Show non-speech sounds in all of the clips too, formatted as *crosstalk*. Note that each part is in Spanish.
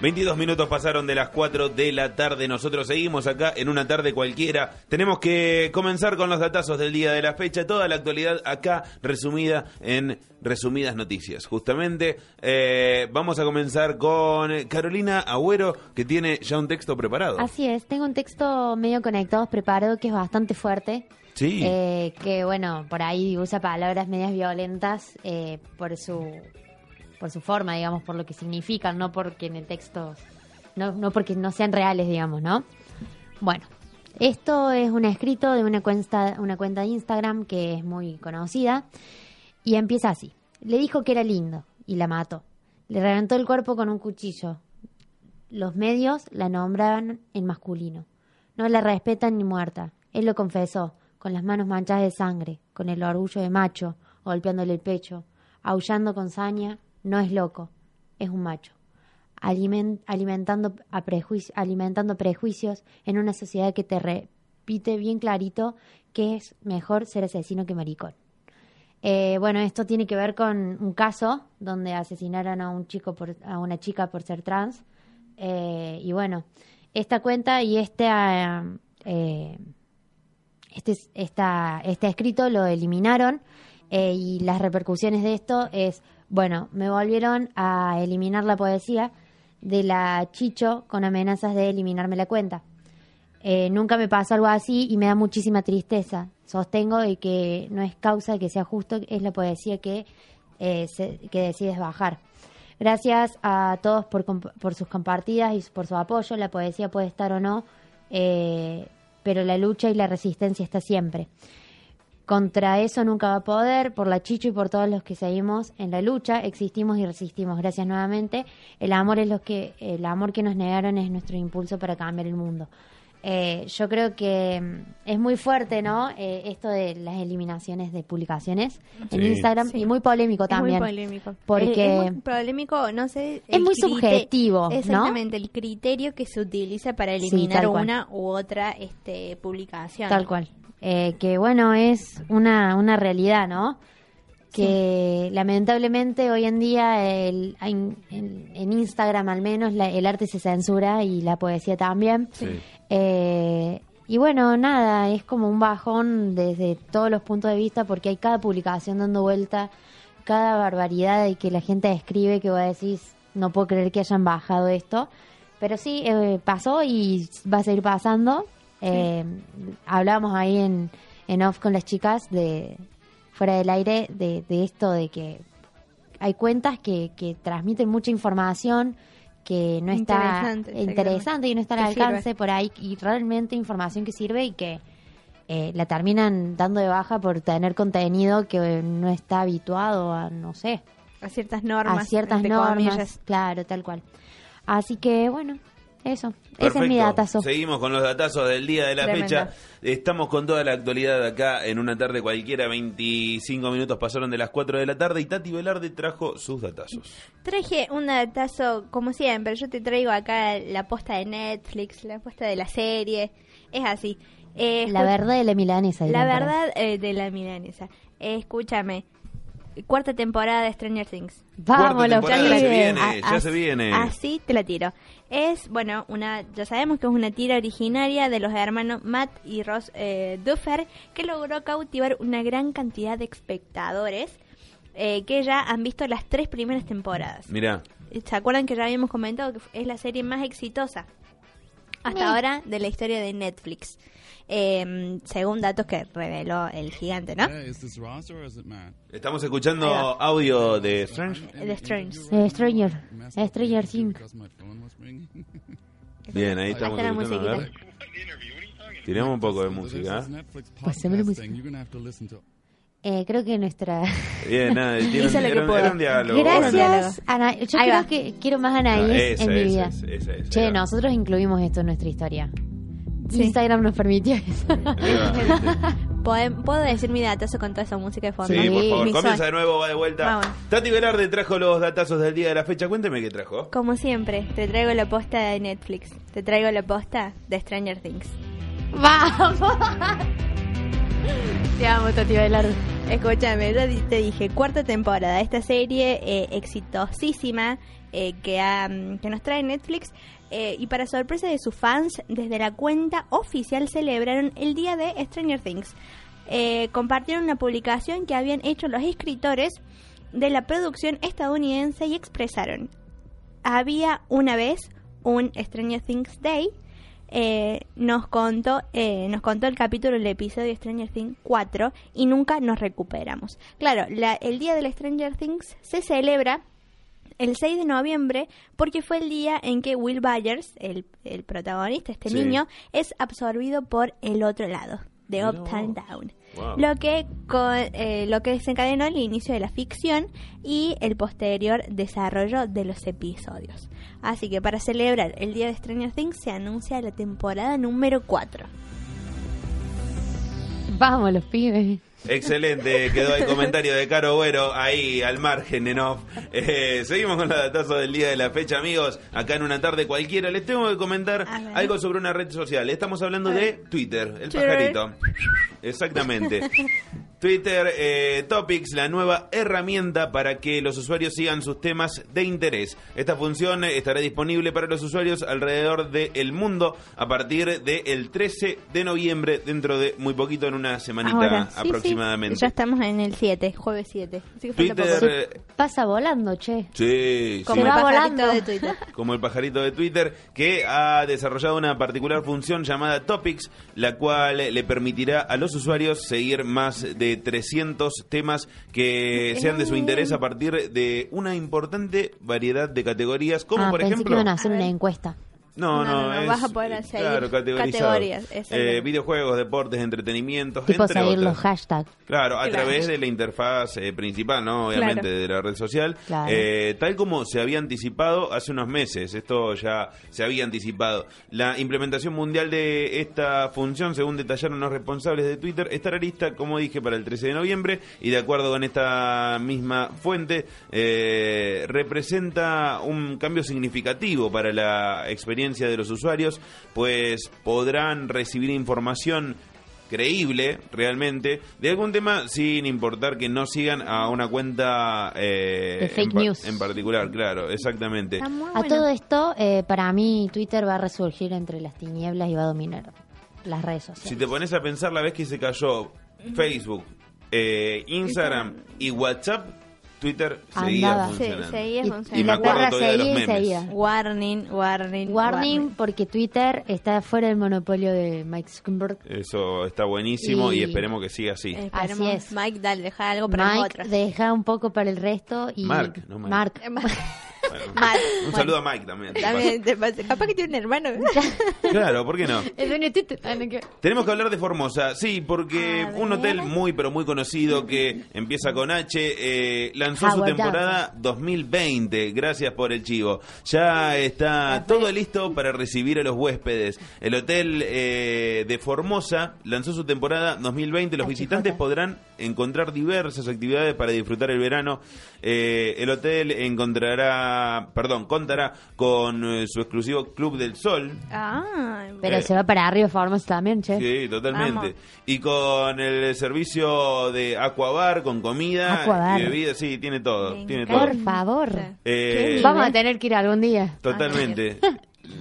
22 minutos pasaron de las 4 de la tarde. Nosotros seguimos acá en una tarde cualquiera. Tenemos que comenzar con los datazos del día de la fecha. Toda la actualidad acá resumida en resumidas noticias. Justamente eh, vamos a comenzar con Carolina Agüero, que tiene ya un texto preparado. Así es, tengo un texto medio conectado, preparado, que es bastante fuerte. Sí. Eh, que bueno, por ahí usa palabras medias violentas eh, por su por su forma, digamos, por lo que significan, no porque en el texto, no, no porque no sean reales, digamos, ¿no? Bueno, esto es un escrito de una cuenta, una cuenta de Instagram que es muy conocida y empieza así. Le dijo que era lindo y la mató. Le reventó el cuerpo con un cuchillo. Los medios la nombraban en masculino. No la respetan ni muerta. Él lo confesó, con las manos manchadas de sangre, con el orgullo de macho, golpeándole el pecho, aullando con saña no es loco, es un macho. alimentando, a alimentando prejuicios en una sociedad que te repite bien clarito que es mejor ser asesino que maricón. Eh, bueno, esto tiene que ver con un caso donde asesinaron a un chico por, a una chica por ser trans. Eh, y bueno, esta cuenta y este, eh, este, este escrito lo eliminaron y las repercusiones de esto es bueno, me volvieron a eliminar la poesía de la Chicho con amenazas de eliminarme la cuenta. Eh, nunca me pasó algo así y me da muchísima tristeza. Sostengo de que no es causa de que sea justo, es la poesía que, eh, que decides bajar. Gracias a todos por, por, sus compartidas y por su apoyo. La poesía puede estar o no, eh, pero la lucha y la resistencia está siempre. Contra eso nunca va a poder, por la Chicho y por todos los que seguimos en la lucha, existimos y resistimos. Gracias nuevamente. El amor es lo que, el amor que nos negaron es nuestro impulso para cambiar el mundo. Eh, yo creo que mm, es muy fuerte, ¿no? Eh, esto de las eliminaciones de publicaciones en Instagram y muy polémico también. muy polémico. Porque es, muy polémico, no sé. Es muy subjetivo, Exactamente, el criterio que se utiliza para eliminar una u otra este, publicación. Tal cual. Eh, que bueno, es una, una realidad, ¿no? Que lamentablemente hoy en día el, en, Instagram al menos el arte se censura y la poesía también. Eh, y bueno, nada, es como un bajón desde todos los puntos de vista porque hay cada publicación dando vuelta, cada barbaridad de que la gente escribe que vos decís, no puedo creer que hayan bajado esto. Pero sí, eh, pasó y va a seguir pasando. Eh, hablábamos ahí en, en off con las chicas de fuera del aire de, esto de que hay cuentas que, que transmiten mucha información que no está interesante, y no está al alcance por ahí y realmente información que sirve y que eh, la terminan dando de baja por tener contenido que no está habituado a, no sé, a ciertas normas. A ciertas normas, claro, tal cual. Así que bueno, eso, ese es mi datazo. Seguimos con los datazos del día de la fecha. Estamos con toda la actualidad acá en una tarde cualquiera. 25 minutos pasaron de las 4 de la tarde y Tati Velarde trajo sus datazos. Traje un datazo, como siempre. Yo te traigo acá la posta de Netflix, la posta de la serie. Es así. Eh, la verdad de la milanesa. La verdad eh, de la milanesa. escúchame cuarta temporada de Stranger Things. Vamos, ya, se viene, ya se viene. Así te la tiro. Es, bueno, una ya sabemos que es una tira originaria de los hermanos Matt y Ross eh, Duffer que logró cautivar una gran cantidad de espectadores eh, que ya han visto las tres primeras temporadas. Mira. ¿Se acuerdan que ya habíamos comentado que es la serie más exitosa hasta ahora de la historia de Netflix? eh, según datos que reveló el gigante, ¿no? Estamos escuchando audio de Strange. De Strange. De Stranger. Stranger Things. *laughs* Bien, ahí estamos escuchando. A ver. Tiramos un poco de música. Pasemos la música. Eh, creo que nuestra. Bien, nada, *laughs* tiene un, era, un diálogo. Gracias, Ana. Yo creo que quiero más Anaís en mi vida. che, nosotros incluimos esto en nuestra historia. Instagram nos permitió eso. *laughs* *laughs* ¿Puedo, ¿Puedo decir mi datazo con toda esa música de fondo? Sí, por favor. Mi Comienza de nuevo, va de vuelta. Vamos. Tati Velarde trajo los datazos del día de la fecha. Cuénteme qué trajo. Como siempre, te traigo la posta de Netflix. Te traigo la posta de Stranger Things. ¡Vamos! Te amo, Tati Velarde. Escúchame, yo te dije, cuarta temporada de esta serie eh, exitosísima eh, que, que nos trae Netflix. eh, y para sorpresa de sus fans, desde la cuenta oficial celebraron el día de Stranger Things. Compartieron una publicación que habían hecho los escritores de la producción estadounidense y expresaron, había una vez un Stranger Things Day. Eh, nos contó eh, nos contó el capítulo del episodio de Stranger Things 4 y nunca nos recuperamos. Claro, la- el día del Stranger Things se celebra el 6 de noviembre porque fue el día en que Will Byers, el, el protagonista, este Sí. niño, es absorbido por el otro lado, de Uptown. Down. Wow. Lo que con, eh, lo que desencadenó el inicio de la ficción y el posterior desarrollo de los episodios. Así que para celebrar el día de Stranger Things se anuncia la temporada número 4. Vamos, los pibes. Excelente, quedó el comentario de Caro Güero ahí al margen en off. Eh, seguimos con la datazo del día de la fecha, amigos. Acá en una tarde cualquiera les tengo que comentar algo sobre una red social. Estamos hablando de Twitter, el pajarito. Exactamente. Twitter eh, Topics, la nueva herramienta para que los usuarios sigan sus temas de interés. Esta función estará disponible para los usuarios alrededor del mundo a partir del 13 de noviembre, dentro de muy poquito, en una semanita Ahora, sí, sí, aproximadamente. ya estamos en el 7, jueves 7. Así que falta Twitter, eh, Pasa volando, che. sí, Como sí. el pajarito volando. de Twitter. *laughs* como el pajarito de Twitter, que ha desarrollado una particular función llamada Topics, la cual le permitirá a los usuarios seguir más de 300 temas que sean de su interés a partir de una importante variedad de categorías, como ah, por pensé ejemplo... que iban a hacer una encuesta. No, No, no, no, es, vas a poder eh, seguir claro, categorías, exacto. Eh, videojuegos, deportes, entretenimientos, Tipo entre seguir otras. los hashtags. Claro, a Claro. través de la interfaz eh, principal, ¿no? Obviamente, Claro. de la red social. Claro. Eh, tal como se había anticipado hace unos meses, esto ya se había anticipado. La implementación mundial de esta función, según detallaron los responsables de Twitter, estará lista, como dije, para el 13 de noviembre y de acuerdo con esta misma fuente, eh, representa un cambio significativo para la experiencia de los usuarios, pues podrán recibir información creíble realmente de algún tema sin importar que no sigan a una cuenta eh, De fake en, pa- news. en particular, claro, exactamente. A bueno. todo esto, eh, para mí, Twitter va a resurgir entre las tinieblas y va a dominar las redes sociales. Si te pones a pensar la vez que se cayó Facebook, eh, Instagram y WhatsApp, Twitter seguía Andaba. Sí, funcionando. seguía Y- funcionando. Y me la acuerdo todavía de los seguía y memes. seguía. Warning, warning, Warning, porque Twitter está fuera del monopolio de Mike Zuckerberg. Eso está buenísimo y, Y- esperemos que siga así. Esperemos. Así es. Mike, dale, deja algo para Mike nosotros. deja un poco para el resto y Mark, no Mike. Mark. Bueno, Mal. un saludo a Mike también. También te pasa- Capaz que tiene un hermano. paso. *laughs* Claro, ¿por qué no? El dueño de Twitter. Ah, no, que- Tenemos que hablar de Formosa, sí, porque A un ver. hotel muy pero muy conocido que empieza con H eh, lanzó su Howard temporada 2020. Gracias por el chivo. Ya está todo listo para recibir a los huéspedes. El hotel eh, de Formosa lanzó su temporada 2020. Los visitantes podrán encontrar diversas actividades para disfrutar el verano. Eh, el hotel encontrará, perdón, contará con eh, su exclusivo Club del Sol, Ah, Pero Eh. se va para arriba Formosa también, che. Sí, totalmente. Vamos. Y con el servicio de Aquabar, con comida Aquabar. y bebida, sí, tiene todo, Me tiene encanta. todo. Por favor. Eh, Vamos a tener que ir algún día. totalmente.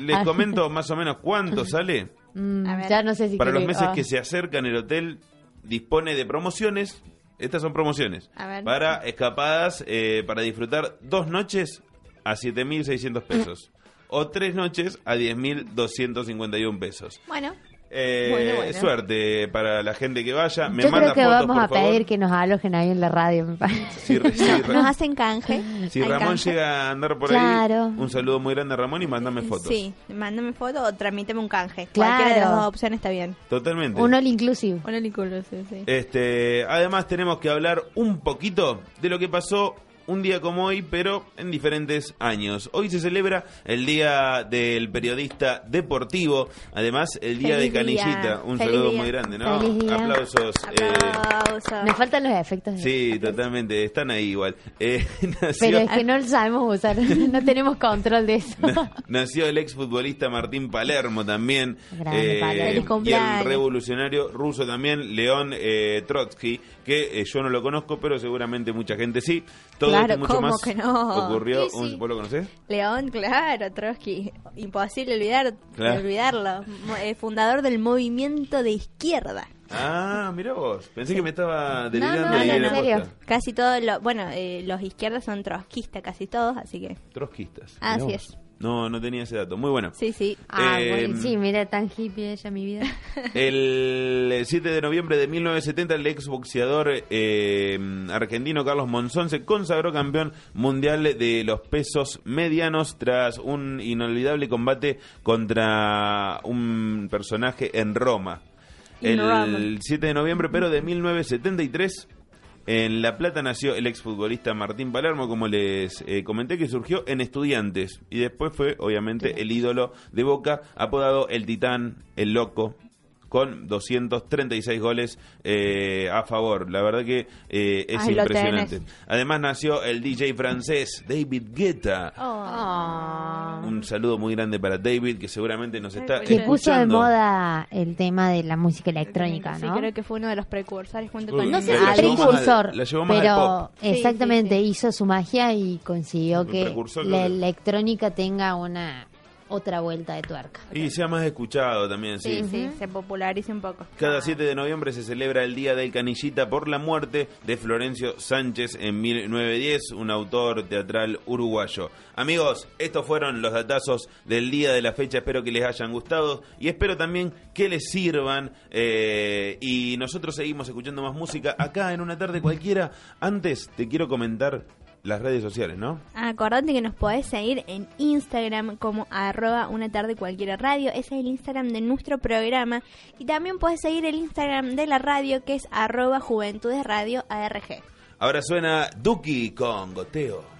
Les Ah. comento más o menos cuánto sale. *laughs* Mm, ya no sé si Para los meses que se acercan, el hotel dispone de promociones. Estas son promociones. A ver. Para escapadas, eh, para disfrutar dos noches a 7.600 pesos. o tres noches a 10.251 pesos. Bueno, Eh, Bueno, bueno. Suerte para la gente que vaya. Me Yo manda creo que fotos, vamos a favor. pedir que nos alojen ahí en la radio, me parece. Si, si nos hacen canje. si Hay Ramón canje. llega a andar por Claro. ahí, un saludo muy grande a Ramón y mándame fotos. Sí, mándame foto o tramíteme un canje. Claro. Cualquiera de las dos opciones está bien. Totalmente. Un all inclusive. Un sí, sí. Este, además tenemos que hablar un poquito de lo que pasó un día como hoy, pero en diferentes años. Hoy se celebra el Día del Periodista Deportivo, además el Día Feliz de Canillita. día. Un Feliz saludo día. muy grande, ¿no? Feliz día. Aplausos. eh, Aplausos. Me faltan los efectos. sí, totalmente, están ahí igual. Eh, *laughs* nació- Pero es que no lo sabemos usar, *laughs* no tenemos control de eso. Na- Nació el exfutbolista Martín Palermo también. Grande Palermo. Feliz y el revolucionario ruso también, León eh, Trotsky, que eh, yo no lo conozco, pero seguramente mucha gente sí. Todo Claro, mucho ¿cómo más que no? ocurrió. Sí, un-. ¿Vos lo conocés? León, claro, Trotsky. Imposible olvidar, Claro. olvidarlo. Mo- eh, fundador del movimiento de izquierda. Ah, mira vos. Pensé que me estaba delirando no, y no, en serio. Casi todos los, bueno, eh, los izquierdas son trotskistas, casi todos, así que Trotskistas. Así es. No, no tenía ese dato. Muy bueno. sí, sí. Ah, Eh, bueno, sí, mira, tan hippie ella, mi vida. *laughs* El 7 de noviembre de 1970 el exboxeador eh, argentino Carlos Monzón se consagró campeón mundial de los pesos medianos tras un inolvidable combate contra un personaje en Roma. El Roma. 7 de noviembre pero de 1973 en La Plata nació el exfutbolista Martín Palermo, como les eh, comenté, que surgió en Estudiantes. Y después fue, obviamente, el ídolo de Boca, apodado el Titán, el Loco, con 236 goles eh, a favor. La verdad que eh, es impresionante. Además nació el DJ francés David Guetta. Oh. Un saludo muy grande para David, que seguramente nos está Que puso de escuchando. moda el tema de la música electrónica, Sí, ¿no? creo que fue uno de los precursores junto con... No sé más precursor, al- la llevó más al pero pop. Sí, exactamente sí, sí. hizo su magia y consiguió El que la electrónica tenga una otra vuelta de tuerca. Y sea más escuchado también, Sí, sí, se populariza un poco. Cada 7 de noviembre se celebra el Día del Canillita por la muerte de Florencio Sánchez en 1910, un autor teatral uruguayo. Amigos, estos fueron los datazos del día de la fecha. Espero que les hayan gustado y espero también que les sirvan. eh, y nosotros seguimos escuchando más música acá en una tarde cualquiera. Antes te quiero comentar las redes sociales, ¿no? Acordate que nos podés seguir en Instagram como arroba una tarde cualquiera radio. Ese es el Instagram de nuestro programa. Y también podés seguir el Instagram de la radio que es arroba juventudes radio ARG. Ahora suena Duki con Goteo.